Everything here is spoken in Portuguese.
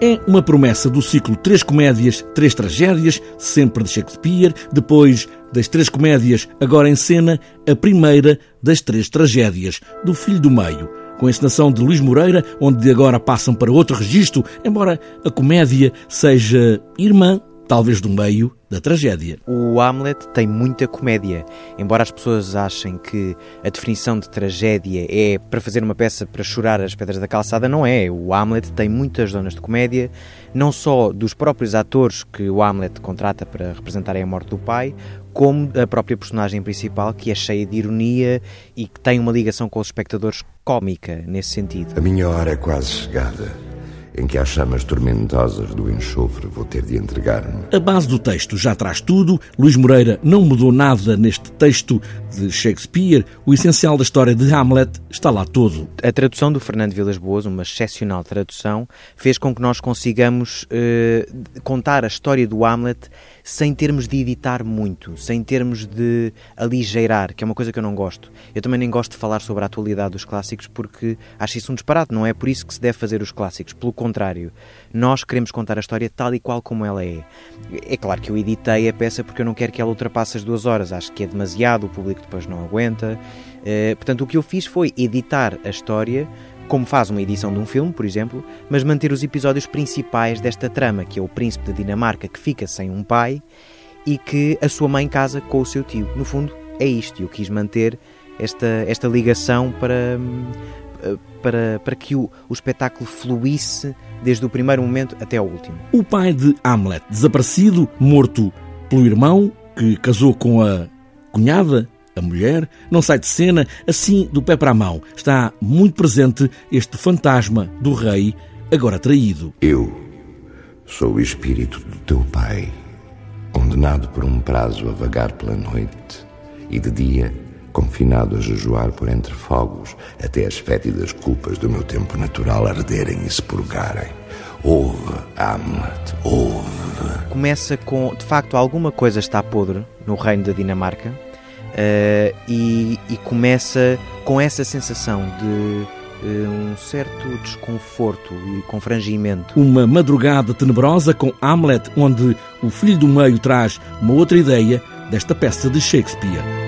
É uma promessa do ciclo Três Comédias, Três Tragédias, sempre de Shakespeare, depois das Três Comédias, agora em cena, a primeira das Três Tragédias, do Filho do Meio, com a encenação de Luís Moreira, onde agora passam para outro registro, embora a comédia seja irmã talvez do meio da tragédia. O Hamlet tem muita comédia. Embora as pessoas achem que a definição de tragédia é para fazer uma peça para chorar as pedras da calçada, não é. O Hamlet tem muitas zonas de comédia, não só dos próprios atores que o Hamlet contrata para representarem a morte do pai, como a própria personagem principal, que é cheia de ironia e que tem uma ligação com os espectadores cómica nesse sentido. A minha hora é quase chegada em que às chamas tormentosas do enxofre vou ter de entregar-me. A base do texto já traz tudo. Luís Moreira não mudou nada neste texto de Shakespeare. O essencial da história de Hamlet está lá todo. A tradução do Fernando Vilas Boas, uma excepcional tradução, fez com que nós consigamos eh, contar a história do Hamlet sem termos de editar muito, sem termos de aligeirar, que é uma coisa que eu não gosto. Eu também nem gosto de falar sobre a atualidade dos clássicos porque acho isso um disparate, não é por isso que se deve fazer os clássicos. Pelo contrário, nós queremos contar a história tal e qual como ela é. É claro que eu editei a peça porque eu não quero que ela ultrapasse as duas horas, acho que é demasiado, o público depois não aguenta. Uh, portanto, o que eu fiz foi editar a história como faz uma edição de um filme, por exemplo, mas manter os episódios principais desta trama, que é o príncipe da Dinamarca que fica sem um pai e que a sua mãe casa com o seu tio. No fundo, é isto. Eu quis manter esta, esta ligação para, para, para que o, o espetáculo fluísse desde o primeiro momento até ao último. O pai de Hamlet, desaparecido, morto pelo irmão, que casou com a cunhada, a mulher não sai de cena assim do pé para a mão. Está muito presente este fantasma do rei, agora traído. Eu sou o espírito do teu pai, condenado por um prazo a vagar pela noite e de dia confinado a jejuar por entre fogos até as fétidas culpas do meu tempo natural arderem e se purgarem. Ouve, Hamlet, ouve. Começa com, de facto, alguma coisa está podre no reino da Dinamarca Uh, e, e, começa com essa sensação de uh, um certo desconforto e confrangimento. Uma madrugada tenebrosa com Hamlet, onde o filho do meio traz uma outra ideia desta peça de Shakespeare.